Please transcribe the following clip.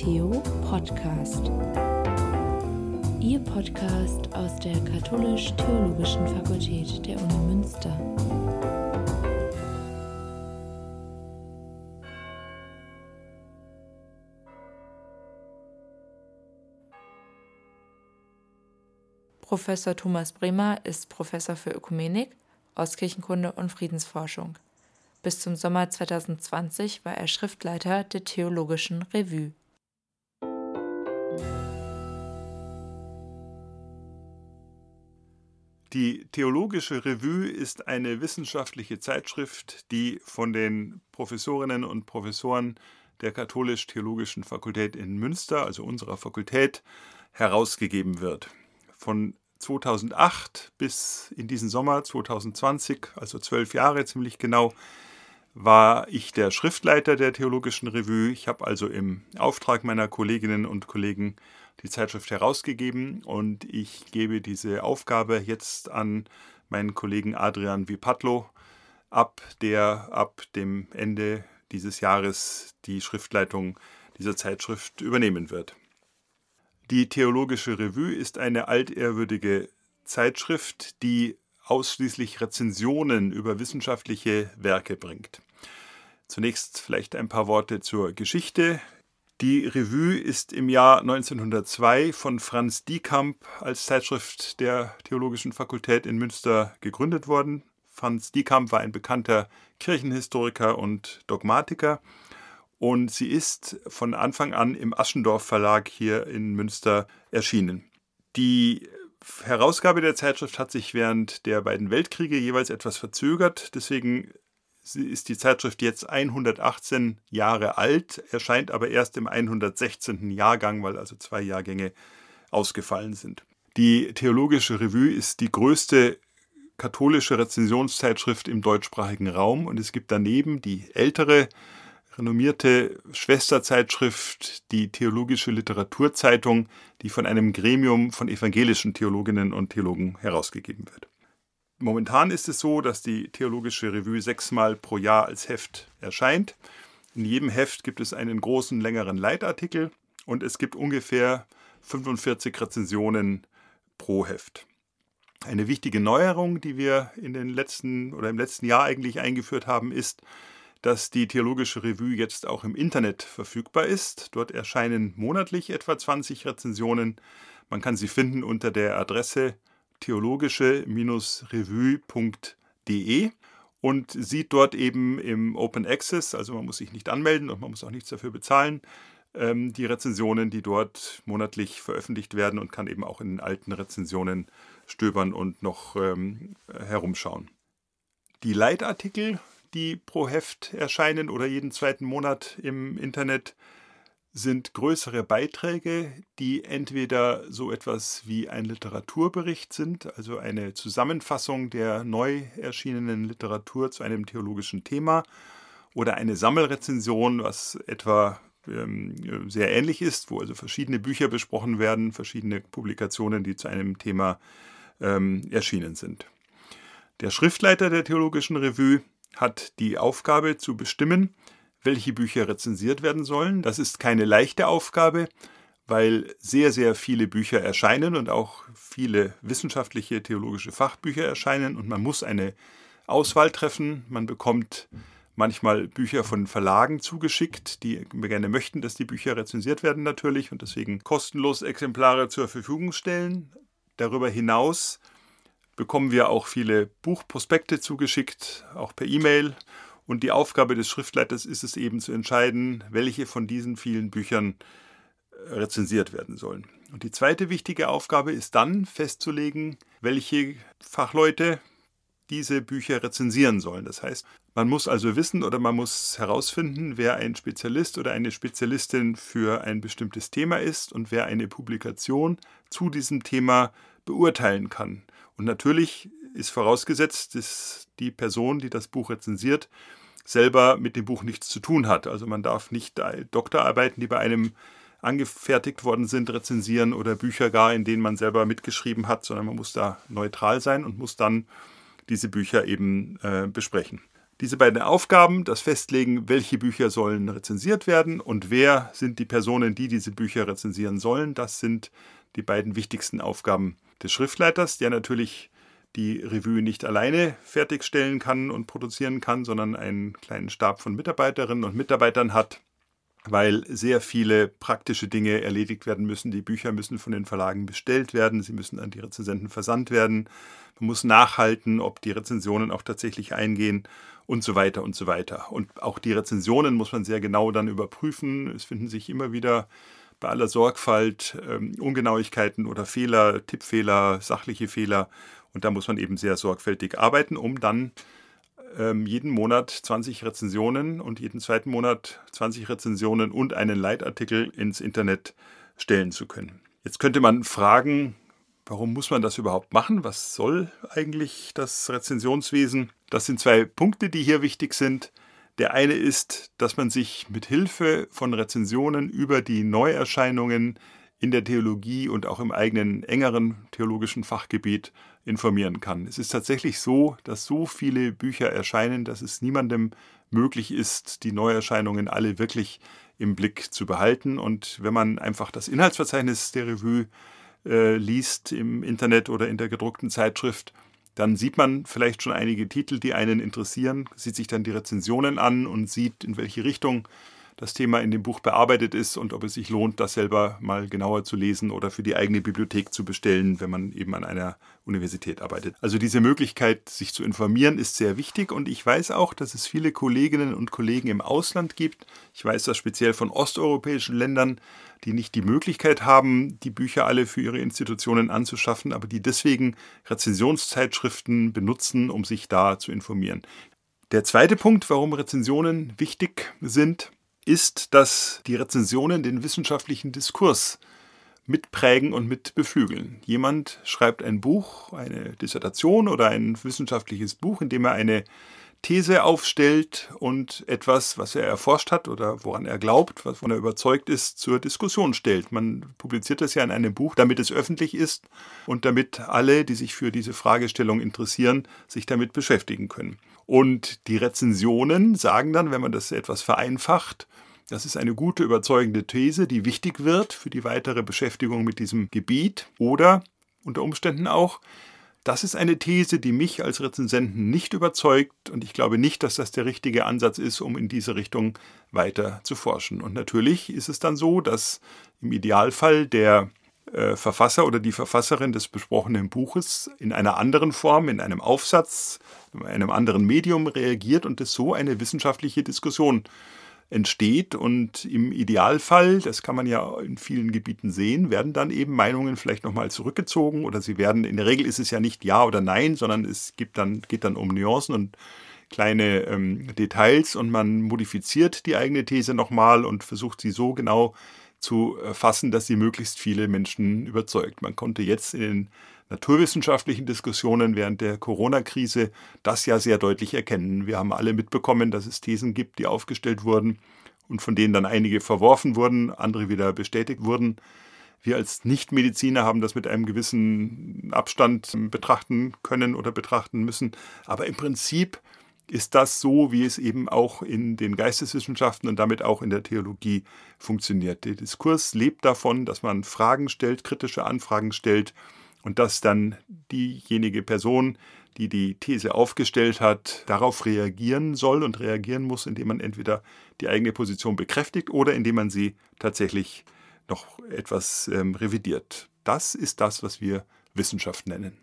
Theo Podcast. Ihr Podcast aus der Katholisch-Theologischen Fakultät der Uni Münster. Professor Thomas Bremer ist Professor für Ökumenik, Ostkirchenkunde und Friedensforschung. Bis zum Sommer 2020 war er Schriftleiter der Theologischen Revue. Die Theologische Revue ist eine wissenschaftliche Zeitschrift, die von den Professorinnen und Professoren der Katholisch-Theologischen Fakultät in Münster, also unserer Fakultät, herausgegeben wird. Von 2008 bis in diesen Sommer 2020, also zwölf Jahre ziemlich genau, war ich der Schriftleiter der Theologischen Revue. Ich habe also im Auftrag meiner Kolleginnen und Kollegen die Zeitschrift herausgegeben und ich gebe diese Aufgabe jetzt an meinen Kollegen Adrian Vipatlo ab, der ab dem Ende dieses Jahres die Schriftleitung dieser Zeitschrift übernehmen wird. Die Theologische Revue ist eine altehrwürdige Zeitschrift, die ausschließlich Rezensionen über wissenschaftliche Werke bringt. Zunächst vielleicht ein paar Worte zur Geschichte. Die Revue ist im Jahr 1902 von Franz Diekamp als Zeitschrift der Theologischen Fakultät in Münster gegründet worden. Franz Diekamp war ein bekannter Kirchenhistoriker und Dogmatiker und sie ist von Anfang an im Aschendorf Verlag hier in Münster erschienen. Die Herausgabe der Zeitschrift hat sich während der beiden Weltkriege jeweils etwas verzögert. Deswegen ist die Zeitschrift jetzt 118 Jahre alt, erscheint aber erst im 116. Jahrgang, weil also zwei Jahrgänge ausgefallen sind. Die Theologische Revue ist die größte katholische Rezensionszeitschrift im deutschsprachigen Raum und es gibt daneben die ältere renommierte Schwesterzeitschrift, die Theologische Literaturzeitung, die von einem Gremium von evangelischen Theologinnen und Theologen herausgegeben wird. Momentan ist es so, dass die Theologische Revue sechsmal pro Jahr als Heft erscheint. In jedem Heft gibt es einen großen, längeren Leitartikel und es gibt ungefähr 45 Rezensionen pro Heft. Eine wichtige Neuerung, die wir in den letzten oder im letzten Jahr eigentlich eingeführt haben, ist, dass die Theologische Revue jetzt auch im Internet verfügbar ist. Dort erscheinen monatlich etwa 20 Rezensionen. Man kann sie finden unter der Adresse theologische-revue.de und sieht dort eben im Open Access, also man muss sich nicht anmelden und man muss auch nichts dafür bezahlen, ähm, die Rezensionen, die dort monatlich veröffentlicht werden und kann eben auch in den alten Rezensionen stöbern und noch ähm, herumschauen. Die Leitartikel die pro Heft erscheinen oder jeden zweiten Monat im Internet, sind größere Beiträge, die entweder so etwas wie ein Literaturbericht sind, also eine Zusammenfassung der neu erschienenen Literatur zu einem theologischen Thema, oder eine Sammelrezension, was etwa ähm, sehr ähnlich ist, wo also verschiedene Bücher besprochen werden, verschiedene Publikationen, die zu einem Thema ähm, erschienen sind. Der Schriftleiter der Theologischen Revue hat die Aufgabe zu bestimmen, welche Bücher rezensiert werden sollen. Das ist keine leichte Aufgabe, weil sehr, sehr viele Bücher erscheinen und auch viele wissenschaftliche theologische Fachbücher erscheinen und man muss eine Auswahl treffen. Man bekommt manchmal Bücher von Verlagen zugeschickt, die gerne möchten, dass die Bücher rezensiert werden natürlich und deswegen kostenlos Exemplare zur Verfügung stellen. Darüber hinaus bekommen wir auch viele Buchprospekte zugeschickt, auch per E-Mail. Und die Aufgabe des Schriftleiters ist es eben zu entscheiden, welche von diesen vielen Büchern äh, rezensiert werden sollen. Und die zweite wichtige Aufgabe ist dann festzulegen, welche Fachleute diese Bücher rezensieren sollen. Das heißt, man muss also wissen oder man muss herausfinden, wer ein Spezialist oder eine Spezialistin für ein bestimmtes Thema ist und wer eine Publikation zu diesem Thema beurteilen kann. Und natürlich ist vorausgesetzt, dass die Person, die das Buch rezensiert, selber mit dem Buch nichts zu tun hat. Also man darf nicht Doktorarbeiten, die bei einem angefertigt worden sind, rezensieren oder Bücher gar, in denen man selber mitgeschrieben hat, sondern man muss da neutral sein und muss dann diese Bücher eben äh, besprechen. Diese beiden Aufgaben, das Festlegen, welche Bücher sollen rezensiert werden und wer sind die Personen, die diese Bücher rezensieren sollen, das sind die beiden wichtigsten Aufgaben des Schriftleiters, der natürlich die Revue nicht alleine fertigstellen kann und produzieren kann, sondern einen kleinen Stab von Mitarbeiterinnen und Mitarbeitern hat, weil sehr viele praktische Dinge erledigt werden müssen. Die Bücher müssen von den Verlagen bestellt werden, sie müssen an die Rezensenten versandt werden. Man muss nachhalten, ob die Rezensionen auch tatsächlich eingehen und so weiter und so weiter. Und auch die Rezensionen muss man sehr genau dann überprüfen. Es finden sich immer wieder bei aller Sorgfalt ähm, Ungenauigkeiten oder Fehler, Tippfehler, sachliche Fehler. Und da muss man eben sehr sorgfältig arbeiten, um dann ähm, jeden Monat 20 Rezensionen und jeden zweiten Monat 20 Rezensionen und einen Leitartikel ins Internet stellen zu können. Jetzt könnte man fragen, warum muss man das überhaupt machen? Was soll eigentlich das Rezensionswesen? Das sind zwei Punkte, die hier wichtig sind. Der eine ist, dass man sich mit Hilfe von Rezensionen über die Neuerscheinungen in der Theologie und auch im eigenen engeren theologischen Fachgebiet informieren kann. Es ist tatsächlich so, dass so viele Bücher erscheinen, dass es niemandem möglich ist, die Neuerscheinungen alle wirklich im Blick zu behalten. Und wenn man einfach das Inhaltsverzeichnis der Revue äh, liest im Internet oder in der gedruckten Zeitschrift, dann sieht man vielleicht schon einige Titel, die einen interessieren, sieht sich dann die Rezensionen an und sieht, in welche Richtung das Thema in dem Buch bearbeitet ist und ob es sich lohnt, das selber mal genauer zu lesen oder für die eigene Bibliothek zu bestellen, wenn man eben an einer Universität arbeitet. Also diese Möglichkeit, sich zu informieren, ist sehr wichtig und ich weiß auch, dass es viele Kolleginnen und Kollegen im Ausland gibt. Ich weiß das speziell von osteuropäischen Ländern, die nicht die Möglichkeit haben, die Bücher alle für ihre Institutionen anzuschaffen, aber die deswegen Rezensionszeitschriften benutzen, um sich da zu informieren. Der zweite Punkt, warum Rezensionen wichtig sind, ist, dass die Rezensionen den wissenschaftlichen Diskurs mitprägen und mit beflügeln. Jemand schreibt ein Buch, eine Dissertation oder ein wissenschaftliches Buch, in dem er eine These aufstellt und etwas, was er erforscht hat oder woran er glaubt, wovon er überzeugt ist, zur Diskussion stellt. Man publiziert das ja in einem Buch, damit es öffentlich ist und damit alle, die sich für diese Fragestellung interessieren, sich damit beschäftigen können. Und die Rezensionen sagen dann, wenn man das etwas vereinfacht, das ist eine gute, überzeugende These, die wichtig wird für die weitere Beschäftigung mit diesem Gebiet. Oder unter Umständen auch, das ist eine These, die mich als Rezensenten nicht überzeugt und ich glaube nicht, dass das der richtige Ansatz ist, um in diese Richtung weiter zu forschen. Und natürlich ist es dann so, dass im Idealfall der äh, Verfasser oder die Verfasserin des besprochenen Buches in einer anderen Form, in einem Aufsatz, in einem anderen Medium reagiert und es so eine wissenschaftliche Diskussion entsteht. Und im Idealfall, das kann man ja in vielen Gebieten sehen, werden dann eben Meinungen vielleicht nochmal zurückgezogen oder sie werden, in der Regel ist es ja nicht Ja oder Nein, sondern es gibt dann, geht dann um Nuancen und kleine ähm, Details und man modifiziert die eigene These nochmal und versucht sie so genau zu fassen, dass sie möglichst viele Menschen überzeugt. Man konnte jetzt in den naturwissenschaftlichen Diskussionen während der Corona-Krise das ja sehr deutlich erkennen. Wir haben alle mitbekommen, dass es Thesen gibt, die aufgestellt wurden und von denen dann einige verworfen wurden, andere wieder bestätigt wurden. Wir als Nichtmediziner haben das mit einem gewissen Abstand betrachten können oder betrachten müssen. Aber im Prinzip ist das so, wie es eben auch in den Geisteswissenschaften und damit auch in der Theologie funktioniert. Der Diskurs lebt davon, dass man Fragen stellt, kritische Anfragen stellt und dass dann diejenige Person, die die These aufgestellt hat, darauf reagieren soll und reagieren muss, indem man entweder die eigene Position bekräftigt oder indem man sie tatsächlich noch etwas ähm, revidiert. Das ist das, was wir Wissenschaft nennen.